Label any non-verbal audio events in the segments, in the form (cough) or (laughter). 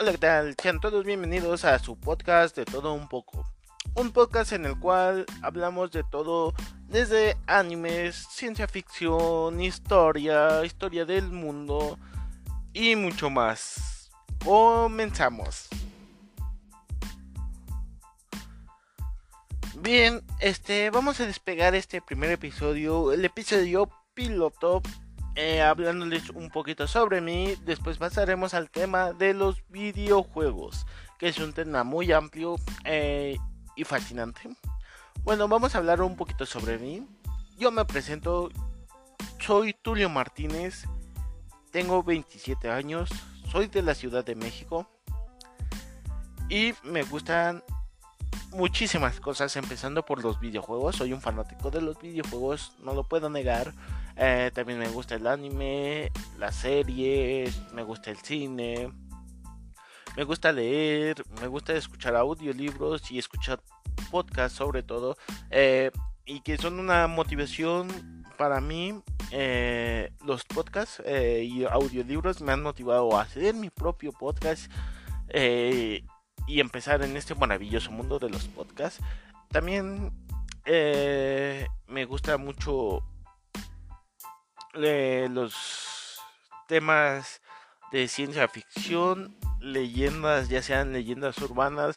Hola, ¿qué tal? Sean todos bienvenidos a su podcast de todo un poco. Un podcast en el cual hablamos de todo desde animes, ciencia ficción, historia, historia del mundo y mucho más. Comenzamos. Bien, este, vamos a despegar este primer episodio, el episodio piloto eh, hablándoles un poquito sobre mí. Después pasaremos al tema de los videojuegos, que es un tema muy amplio eh, y fascinante. Bueno, vamos a hablar un poquito sobre mí. Yo me presento, soy Tulio Martínez, tengo 27 años, soy de la Ciudad de México y me gustan muchísimas cosas, empezando por los videojuegos. Soy un fanático de los videojuegos, no lo puedo negar. Eh, también me gusta el anime, las series, me gusta el cine. Me gusta leer, me gusta escuchar audiolibros y escuchar podcasts sobre todo. Eh, y que son una motivación para mí. Eh, los podcasts y audiolibros me han motivado a hacer mi propio podcast y empezar en este maravilloso mundo de los podcasts. También me gusta mucho los temas de ciencia ficción, leyendas, ya sean leyendas urbanas.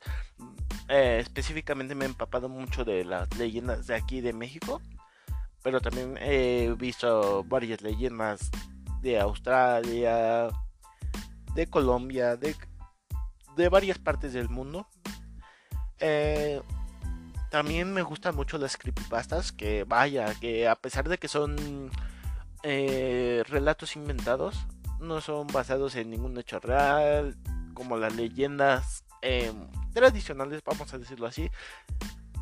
Eh, específicamente me he empapado mucho de las leyendas de aquí de México, pero también he visto varias leyendas de Australia, de Colombia, de, de varias partes del mundo. Eh, también me gustan mucho las creepypastas, que vaya, que a pesar de que son eh, relatos inventados, no son basados en ningún hecho real, como las leyendas em, tradicionales, vamos a decirlo así.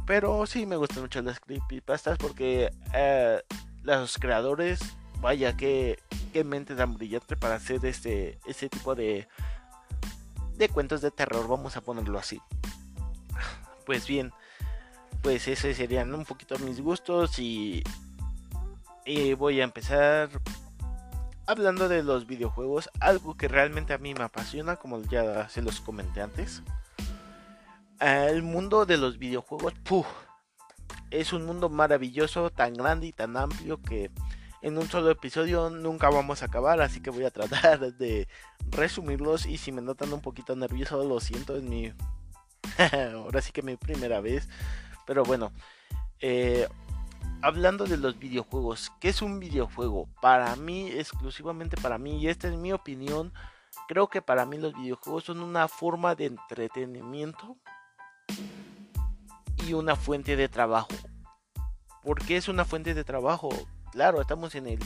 Pero sí me gustan mucho las creepypastas porque eh, los creadores, vaya que, que mente tan brillante para hacer este, este tipo de, de cuentos de terror, vamos a ponerlo así. Pues bien, pues esos serían un poquito mis gustos y y voy a empezar hablando de los videojuegos, algo que realmente a mí me apasiona, como ya se los comenté antes. El mundo de los videojuegos, es un mundo maravilloso, tan grande y tan amplio que en un solo episodio nunca vamos a acabar, así que voy a tratar (laughs) de resumirlos y si me notan un poquito nervioso, lo siento, es mi... (laughs) Ahora sí que mi primera vez, pero bueno, eh, hablando de los videojuegos, ¿qué es un videojuego? Para mí, exclusivamente para mí, y esta es mi opinión, creo que para mí los videojuegos son una forma de entretenimiento y una fuente de trabajo. ¿Por qué es una fuente de trabajo? Claro, estamos en el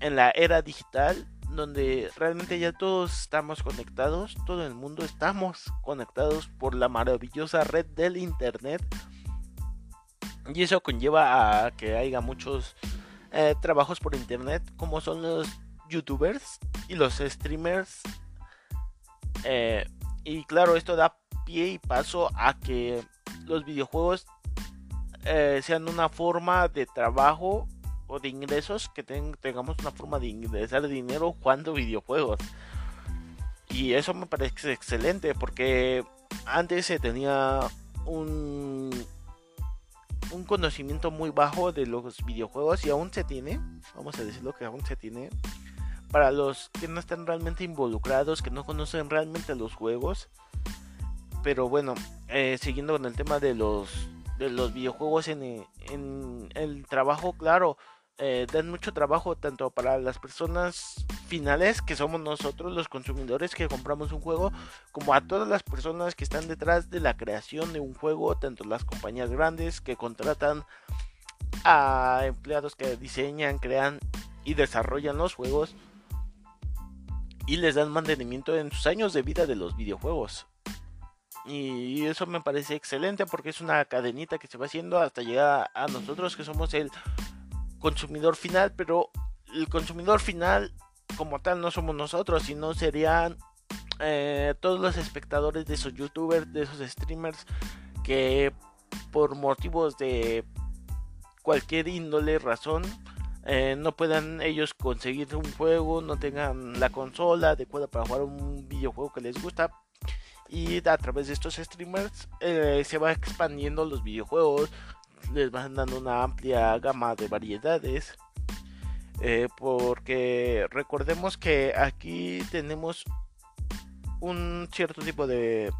en la era digital donde realmente ya todos estamos conectados, todo el mundo estamos conectados por la maravillosa red del internet y eso conlleva a que haya muchos eh, trabajos por internet, como son los youtubers y los streamers. Eh, y claro, esto da pie y paso a que los videojuegos eh, sean una forma de trabajo o de ingresos, que tengamos una forma de ingresar dinero jugando videojuegos. Y eso me parece excelente porque antes se tenía un un conocimiento muy bajo de los videojuegos y aún se tiene, vamos a decirlo que aún se tiene, para los que no están realmente involucrados, que no conocen realmente los juegos. Pero bueno, eh, siguiendo con el tema de los, de los videojuegos en, en el trabajo, claro, eh, dan mucho trabajo tanto para las personas finales que somos nosotros los consumidores que compramos un juego como a todas las personas que están detrás de la creación de un juego tanto las compañías grandes que contratan a empleados que diseñan crean y desarrollan los juegos y les dan mantenimiento en sus años de vida de los videojuegos. Y eso me parece excelente porque es una cadenita que se va haciendo hasta llegar a nosotros que somos el consumidor final, pero el consumidor final como tal no somos nosotros, sino serían eh, todos los espectadores de esos youtubers, de esos streamers que por motivos de cualquier índole, razón, eh, no puedan ellos conseguir un juego, no tengan la consola adecuada para jugar un videojuego que les gusta. Y a través de estos streamers eh, se va expandiendo los videojuegos, les van dando una amplia gama de variedades. Eh, porque recordemos que aquí tenemos un cierto tipo de,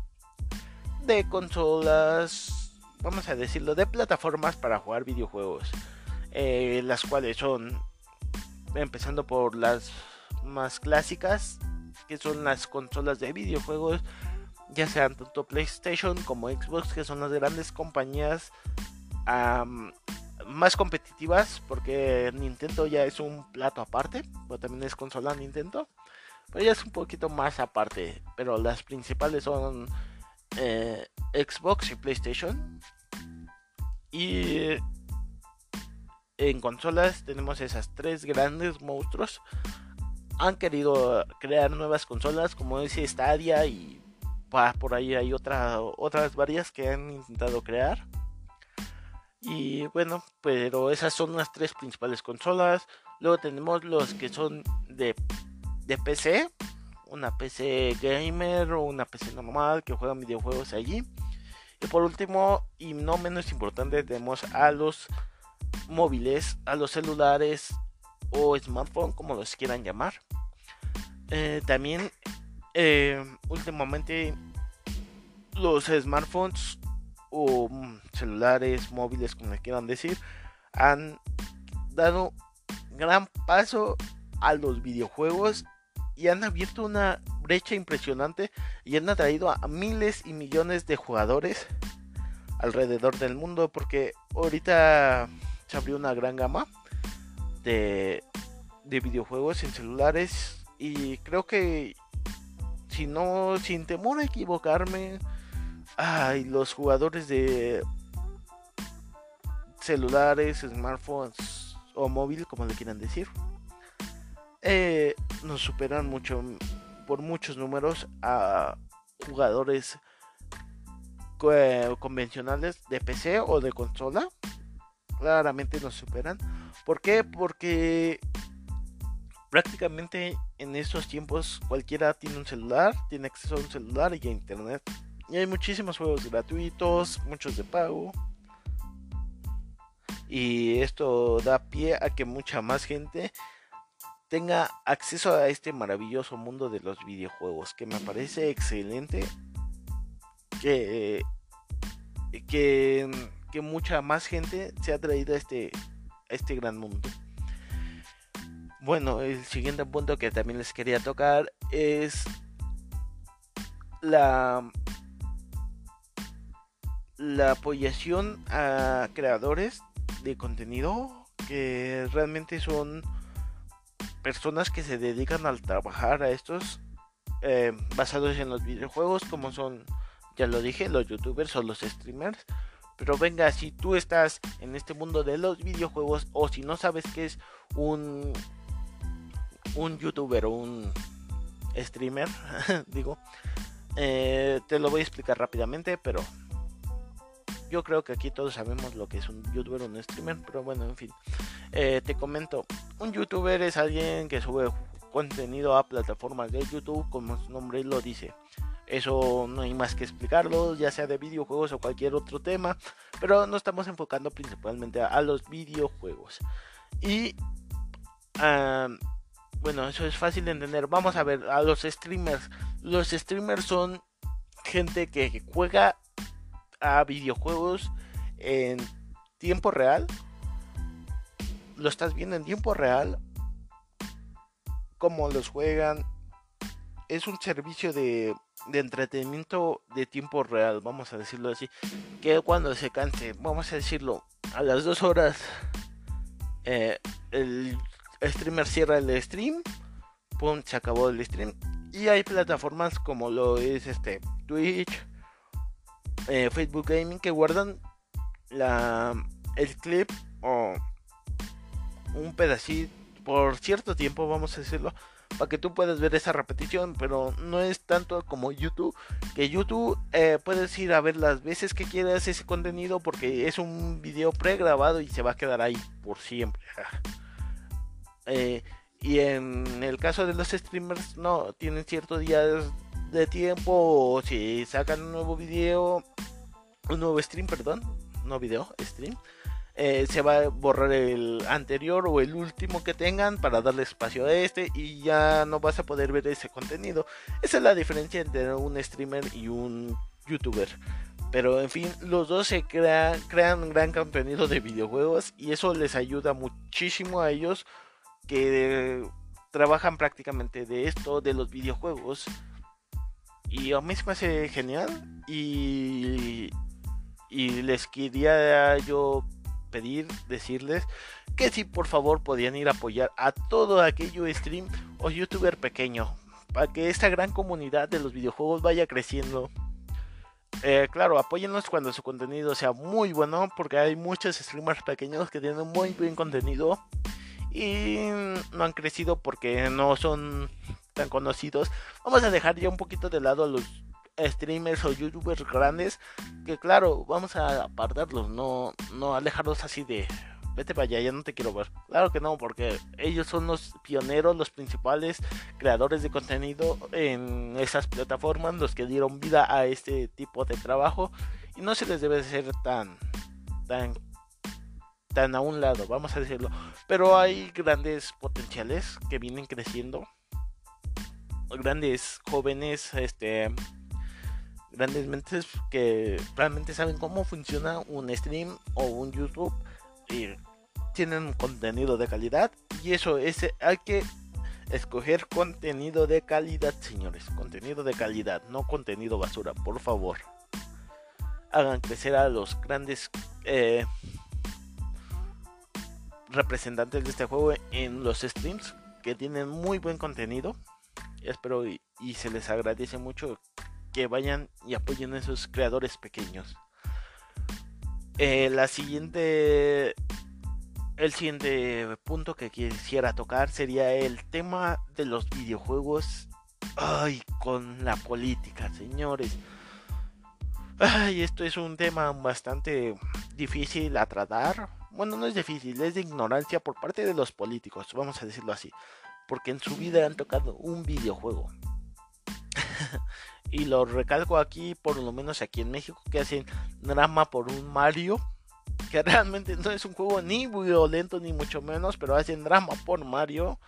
de consolas, vamos a decirlo, de plataformas para jugar videojuegos. Eh, las cuales son, empezando por las más clásicas, que son las consolas de videojuegos, ya sean tanto PlayStation como Xbox, que son las grandes compañías más competitivas, porque Nintendo ya es un plato aparte, pero también es consola Nintendo, pero ya es un poquito más aparte, pero las principales son eh, Xbox y PlayStation. Y en consolas tenemos esas tres grandes monstruos. Han querido crear nuevas consolas como ese Stadia y por ahí hay otra, otras varias que han intentado crear. Y bueno, pero esas son las tres principales consolas. Luego tenemos los que son de, de PC. Una PC gamer o una PC normal que juegan videojuegos allí. Y por último, y no menos importante, tenemos a los móviles, a los celulares o smartphone, como los quieran llamar. Eh, también, eh, últimamente, los smartphones o mm, celulares, móviles, como les quieran decir, han dado gran paso a los videojuegos y han abierto una brecha impresionante y han atraído a miles y millones de jugadores alrededor del mundo porque ahorita se abrió una gran gama de, de videojuegos en celulares y creo que si no sin temor a equivocarme ay, los jugadores de celulares, smartphones o móvil, como le quieran decir, eh, nos superan mucho por muchos números a jugadores convencionales de PC o de consola. Claramente nos superan. ¿Por qué? Porque prácticamente en estos tiempos cualquiera tiene un celular, tiene acceso a un celular y a internet. Y hay muchísimos juegos gratuitos, muchos de pago. Y esto da pie a que mucha más gente tenga acceso a este maravilloso mundo de los videojuegos. Que me parece excelente. Que, que, que mucha más gente se ha traído a este, a este gran mundo. Bueno, el siguiente punto que también les quería tocar es la la apoyación a creadores de contenido que realmente son personas que se dedican al trabajar a estos eh, basados en los videojuegos como son ya lo dije los youtubers o los streamers. Pero venga si tú estás en este mundo de los videojuegos o si no sabes qué es un un youtuber o un streamer (laughs) digo eh, te lo voy a explicar rápidamente pero yo creo que aquí todos sabemos lo que es un youtuber o un streamer, pero bueno, en fin. Eh, te comento, un youtuber es alguien que sube contenido a plataformas de YouTube, como su nombre lo dice. Eso no hay más que explicarlo, ya sea de videojuegos o cualquier otro tema, pero nos estamos enfocando principalmente a, los videojuegos. Y bueno, eso es fácil de entender. Vamos a ver a los streamers. Los streamers son gente que juega a videojuegos en tiempo real. Lo estás viendo en tiempo real. Cómo los juegan. Es un servicio de, de entretenimiento de tiempo real, vamos a decirlo así. Que cuando se canse, vamos a decirlo, a las dos horas eh, el streamer cierra el stream. Se acabó el stream. Y hay plataformas como lo es este Twitch, eh, Facebook Gaming que guardan la, el clip o un pedacito por cierto tiempo, vamos a decirlo, para que tú puedas ver esa repetición, pero no es tanto como YouTube, que YouTube eh, puedes ir a ver las veces que quieras ese contenido porque es un video pregrabado y se va a quedar ahí por siempre. Eh, y en el caso de los streamers, no, tienen ciertos días de tiempo. O si sacan un nuevo video, un nuevo stream, perdón, no video, stream. Eh, se va a borrar el anterior o el último que tengan para darle espacio a este y ya no vas a poder ver ese contenido. Esa es la diferencia entre un streamer y un youtuber. Pero en fin, los dos se crean, crean gran contenido de videojuegos y eso les ayuda muchísimo a ellos que trabajan prácticamente de esto, de los videojuegos. Y a mí me hace genial y, y les quería yo pedir, decirles que si por favor podían ir a apoyar a todo aquello stream o youtuber pequeño para que esta gran comunidad de los videojuegos vaya creciendo. Eh, claro, apóyennos cuando su contenido sea muy bueno, porque hay muchos streamers pequeños que tienen muy buen contenido y no han crecido porque no son tan conocidos. Vamos a dejar ya un poquito de lado a los streamers o youtubers grandes que claro, vamos a apartarlos, no, no alejarlos así de vete para allá, ya no te quiero ver. Claro que no, porque ellos son los pioneros, los principales creadores de contenido en esas plataformas, los que dieron vida a este tipo de trabajo y no se les debe ser tan tan tan a un lado, vamos a decirlo. Pero hay grandes potenciales que vienen creciendo. Grandes jóvenes este grandes mentes que realmente saben cómo funciona un stream o un YouTube y tienen contenido de calidad. Y eso es hay que escoger contenido de calidad señores. Contenido de calidad no contenido basura por favor. Hagan crecer a los grandes eh, representantes de este juego en los streams que tienen muy buen contenido espero y se les agradece mucho que vayan y apoyen a esos creadores pequeños. Eh, la siguiente. El siguiente punto que quisiera tocar sería el tema de los videojuegos. Ay, con la política, señores. Ay, esto es un tema bastante difícil a tratar. Bueno, no es difícil, es de ignorancia por parte de los políticos, vamos a decirlo así. Porque en su vida han tocado un videojuego. (laughs) Y lo recalco aquí, por lo menos aquí en México, que hacen drama por un Mario. Que (laughs) realmente no es un juego ni violento ni mucho menos, pero hacen drama por Mario.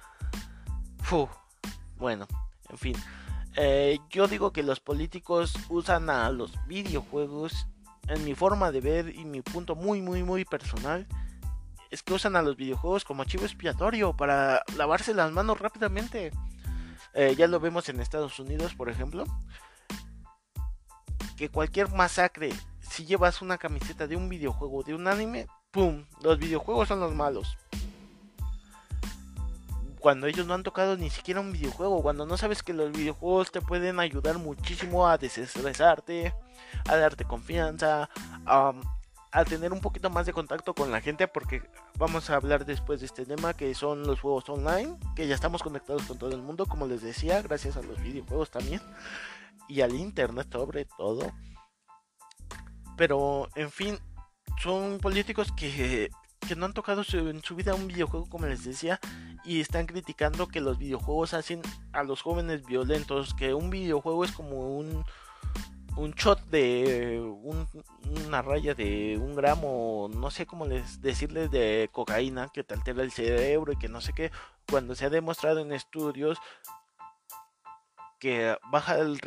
bueno, en fin. Eh, yo digo que los políticos usan a los videojuegos, en mi forma de ver y mi punto muy, muy, muy personal, es que usan a los videojuegos como archivo expiatorio para lavarse las manos rápidamente. Eh, ya lo vemos en Estados Unidos, por ejemplo que cualquier masacre, si llevas una camiseta de un videojuego, de un anime, ¡pum! Los videojuegos son los malos. Cuando ellos no han tocado ni siquiera un videojuego, cuando no sabes que los videojuegos te pueden ayudar muchísimo a desestresarte, a darte confianza, a, a tener un poquito más de contacto con la gente, porque vamos a hablar después de este tema que son los juegos online, que ya estamos conectados con todo el mundo, como les decía, gracias a los videojuegos también y al internet sobre todo. Pero, en fin, son políticos que, que no han tocado en su vida un videojuego, como les decía, y están criticando que los videojuegos hacen a los jóvenes violentos, que un videojuego es como un, un shot de una raya de un gramo, no sé cómo les decirles, de cocaína que te altera el cerebro y que no sé qué, cuando se ha demostrado en estudios que baja el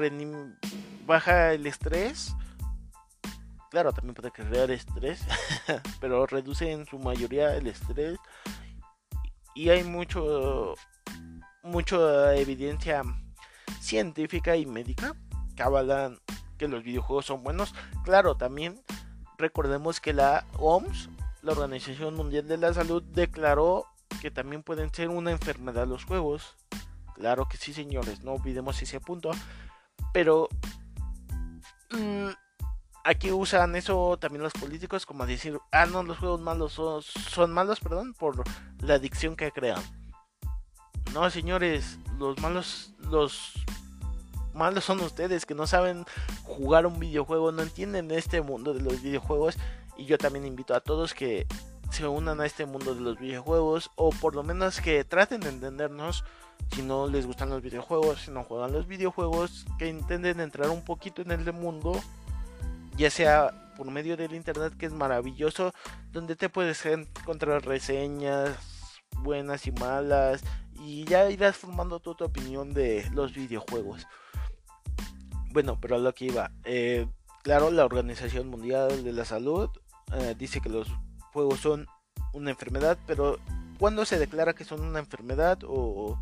baja el estrés. Claro, también puede crear estrés, (laughs) pero reduce en su mayoría el estrés. Y hay mucho mucha evidencia científica y médica que avalan que los videojuegos son buenos. Claro, también recordemos que la OMS, la Organización Mundial de la Salud, declaró que también pueden ser una enfermedad los juegos. Claro que sí, señores, no olvidemos ese punto. Pero mm, aquí usan eso también los políticos como decir, ah, no, los juegos malos son, son malos, perdón, por la adicción que crean. No, señores, los malos, los malos son ustedes que no saben jugar un videojuego, no entienden este mundo de los videojuegos. Y yo también invito a todos que se unan a este mundo de los videojuegos o por lo menos que traten de entendernos si no les gustan los videojuegos, si no juegan los videojuegos, que intenten entrar un poquito en el mundo, ya sea por medio del internet que es maravilloso, donde te puedes encontrar reseñas buenas y malas y ya irás formando tu opinión de los videojuegos. Bueno, pero a lo que iba, eh, claro, la Organización Mundial de la Salud eh, dice que los juegos son una enfermedad, pero ¿cuándo se declara que son una enfermedad? O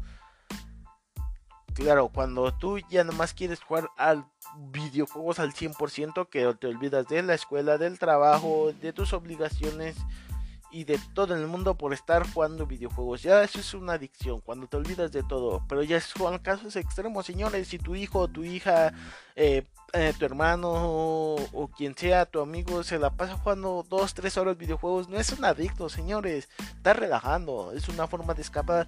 claro, cuando tú ya nomás quieres jugar al videojuegos al 100%, que te olvidas de la escuela, del trabajo, de tus obligaciones y de todo el mundo por estar jugando videojuegos. Ya eso es una adicción, cuando te olvidas de todo. Pero ya son casos extremos, señores. Si tu hijo o tu hija eh, eh, tu hermano o, quien sea tu amigo se la pasa jugando 2, 3 horas videojuegos, no es un adicto, señores. Está relajando, es una forma de escapar.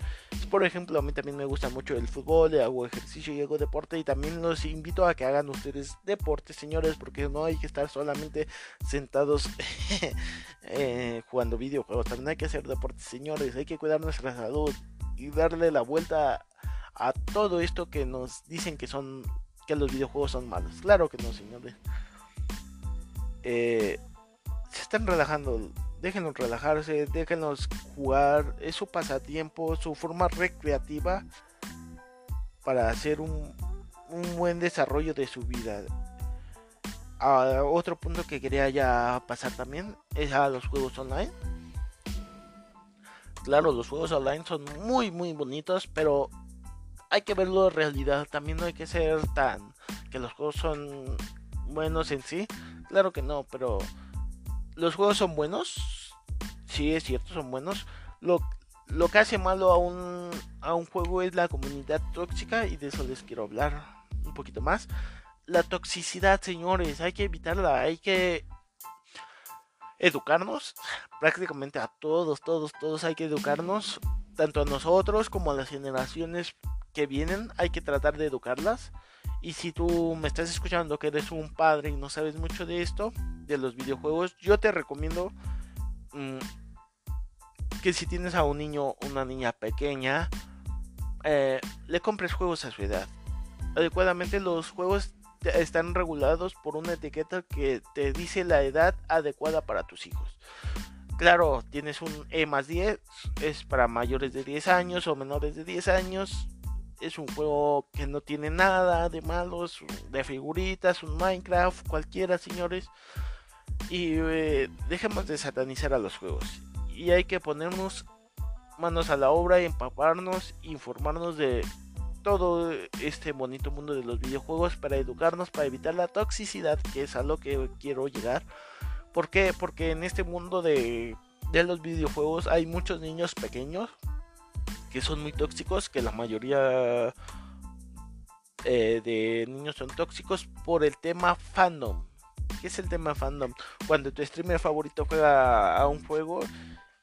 Por ejemplo, a mí también me gusta mucho el fútbol, hago ejercicio y hago deporte. Y también los invito a que hagan ustedes deporte, señores, porque no hay que estar solamente sentados (laughs) eh, jugando videojuegos. También hay que hacer deporte, señores. Hay que cuidar nuestra salud y darle la vuelta a todo esto que nos dicen que son que los videojuegos son malos. Claro que no, señores. Eh, se están relajando. Déjenlos relajarse, déjenlos jugar. Es su pasatiempo, su forma recreativa para hacer un, un buen desarrollo de su vida. Ah, otro punto que quería ya pasar también es a los juegos online. Claro, los juegos online son muy muy bonitos, pero hay que verlo en realidad. También no hay que ser tan que los juegos son buenos en sí. Claro que no, pero los juegos son buenos. Sí, es cierto, son buenos. Lo, lo que hace malo a un, a un juego es la comunidad tóxica y de eso les quiero hablar un poquito más. La toxicidad, señores, hay que evitarla, hay que educarnos, prácticamente a todos, todos, todos hay que educarnos, tanto a nosotros como a las generaciones que vienen, hay que tratar de educarlas. Y si tú me estás escuchando que eres un padre y no sabes mucho de esto, de los videojuegos, yo te recomiendo mm, que si tienes a un niño o una niña pequeña, eh, le compres juegos a su edad. Adecuadamente los juegos están regulados por una etiqueta que te dice la edad adecuada para tus hijos. Claro, tienes un E más 10, es para mayores de 10 años o menores de 10 años es un juego que no tiene nada de malos, de figuritas, un Minecraft, cualquiera, señores. Y eh, dejemos de satanizar a los juegos. Y hay que ponernos manos a la obra empaparnos, informarnos de todo este bonito mundo de los videojuegos para educarnos, para evitar la toxicidad, que es a lo que quiero llegar. ¿Por qué? Porque en este mundo de, de los videojuegos hay muchos niños pequeños que son muy tóxicos, que la mayoría eh, de niños son tóxicos por el tema fandom. ¿Qué es el tema fandom? Cuando tu streamer favorito juega a un juego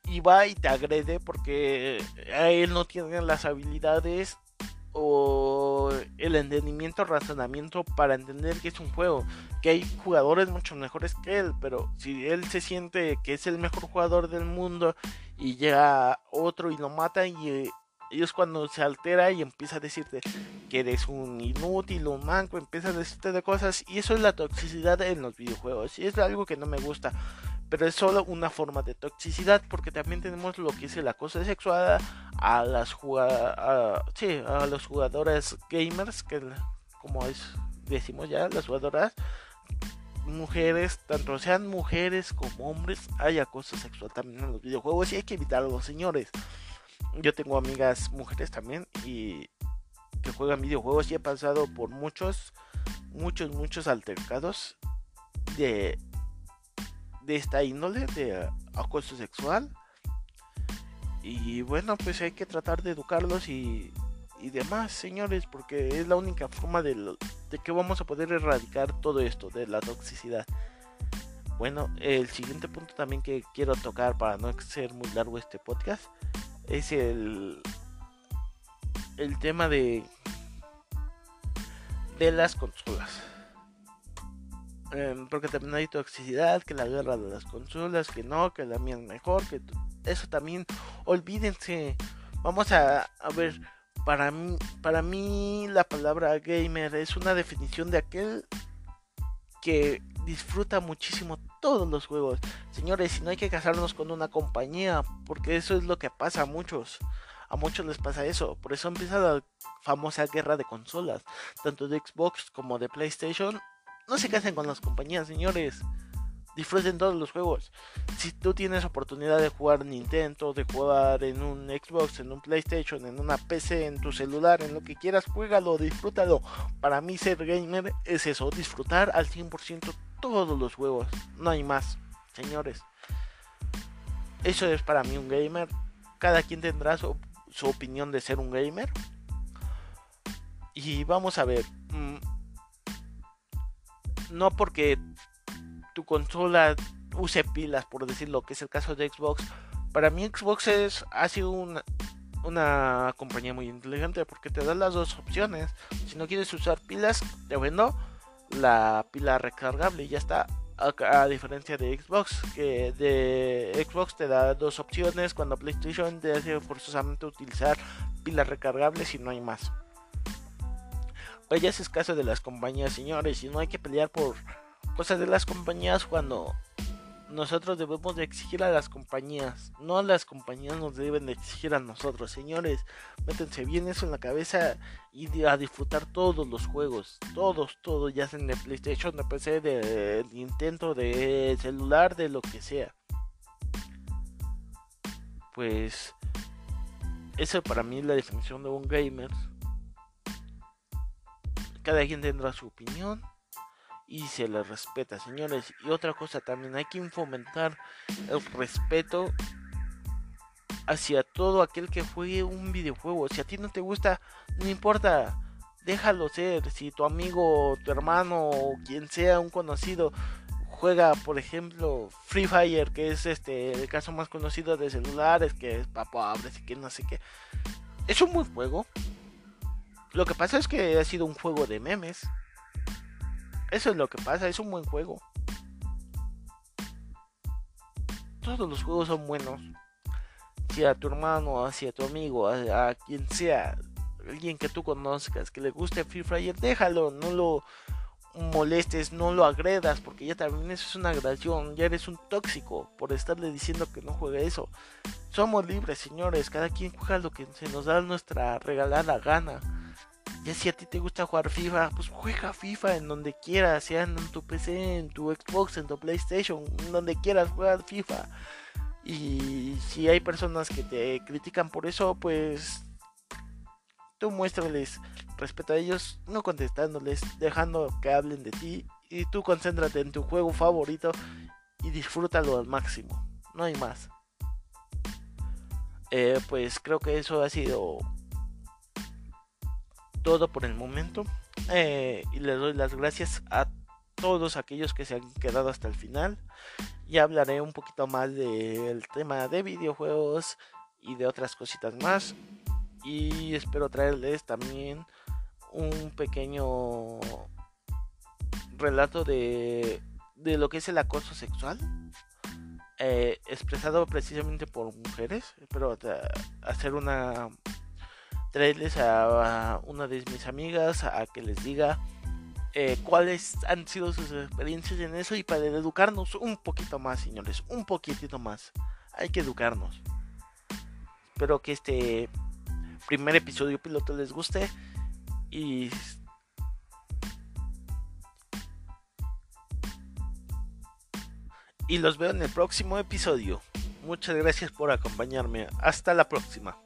y va y te agrede porque a él no tiene las habilidades o el entendimiento, razonamiento para entender que es un juego, que hay jugadores mucho mejores que él, pero si él se siente que es el mejor jugador del mundo y llega otro y lo mata y, es cuando se altera y empieza a decirte que eres un inútil, un manco, empieza a decirte de cosas y eso es la toxicidad en los videojuegos y es algo que no me gusta pero es solo una forma de toxicidad porque también tenemos lo que es el acoso sexual a las a, sí, a los jugadores gamers que como es, decimos ya las jugadoras mujeres tanto sean mujeres como hombres hay acoso sexual también en los videojuegos y hay que evitarlo señores yo tengo amigas mujeres también y que juegan videojuegos y he pasado por muchos muchos muchos altercados de de esta índole de acoso sexual. Y bueno, pues hay que tratar de educarlos y, y demás, señores, porque es la única forma de, de que vamos a poder erradicar todo esto de la toxicidad. Bueno, el siguiente punto también que quiero tocar para no ser muy largo este podcast es el el tema de de las consolas. Em, porque también hay toxicidad, que la guerra de las consolas, que no, que la mía es mejor, que eso también, olvídense. Vamos a, a ver, para mí, para mí la palabra gamer es una definición de aquel que disfruta muchísimo todos los juegos. Señores, si no hay que casarnos con una compañía, porque eso es lo que pasa a muchos. A muchos les pasa eso. Por eso empieza la famosa guerra de consolas, tanto de Xbox como de PlayStation no se casen con las compañías, señores. Disfruten todos los juegos. Si tú tienes oportunidad de jugar Nintendo, de jugar en un Xbox, en un PlayStation, en una PC, en tu celular, en lo que quieras, juégalo, disfrútalo. Para mí ser gamer es eso, disfrutar al 100% todos los juegos. No hay más, señores. Eso es para mí un gamer. Cada quien tendrá su, su opinión de ser un gamer. Y vamos a ver. No porque tu consola use pilas, por decirlo, que es el caso de Xbox. Para mí Xbox es, ha sido una, una compañía muy inteligente porque te da las dos opciones. Si no quieres usar pilas, te vendo la pila recargable y ya está. A, diferencia de Xbox, que de Xbox te da dos opciones, cuando PlayStation te hace forzosamente utilizar pilas recargables y no hay más. Pues ya es caso de las compañías, señores, y no hay que pelear por cosas de las compañías cuando nosotros debemos de exigir a las compañías, no las compañías nos deben de exigir a nosotros, señores. Métense bien eso en la cabeza y a disfrutar todos los juegos, todos, todos, ya sean de PlayStation, de PC, de Nintendo, de celular, de lo que sea. Pues eso para mí es la definición de un gamer cada quien tendrá su opinión y se le respeta, señores. Y otra cosa también, hay que fomentar el respeto hacia todo aquel que juegue un videojuego. Si a ti no te gusta, no importa, déjalo ser. Si tu amigo, tu hermano o quien sea un conocido juega, por ejemplo, Free Fire, que es este el caso más conocido de celulares, que es para pobres y que no sé qué. Es un buen juego, lo que pasa es que ha sido un juego de memes. Eso es lo que pasa, es un buen juego. Todos los juegos son buenos. Si a tu hermano, hacia tu amigo, a, quien sea, alguien que tú conozcas, que le guste Free Fire, déjalo, no lo molestes, no lo agredas, porque ya también eso es una agresión, ya eres un tóxico por estarle diciendo que no juegue eso. Somos libres, señores, cada quien juega lo que se nos da nuestra regalada gana. Ya si a ti te gusta jugar FIFA, pues juega FIFA en donde quieras, sea en tu PC, en tu Xbox, en tu PlayStation, en donde quieras jugar FIFA. Y si hay personas que te critican por eso, pues tú muéstrales respeto a ellos, no contestándoles, dejando que hablen de ti y tú concéntrate en tu juego favorito y disfrútalo al máximo. No hay más. Eh, pues creo que eso ha sido todo por el momento. Eh, y les doy las gracias a todos aquellos que se han quedado hasta el final. Ya hablaré un poquito más del tema de videojuegos y de otras cositas más. Y espero traerles también un pequeño relato de, de lo que es el acoso sexual. Eh, expresado precisamente por mujeres. Espero hacer una traerles a, una de mis amigas a que les diga eh, cuáles han sido sus experiencias en eso y para educarnos un poquito más, señores, un poquitito más. Hay que educarnos. Espero que este primer episodio piloto les guste y y los veo en el próximo episodio. Muchas gracias por acompañarme. Hasta la próxima.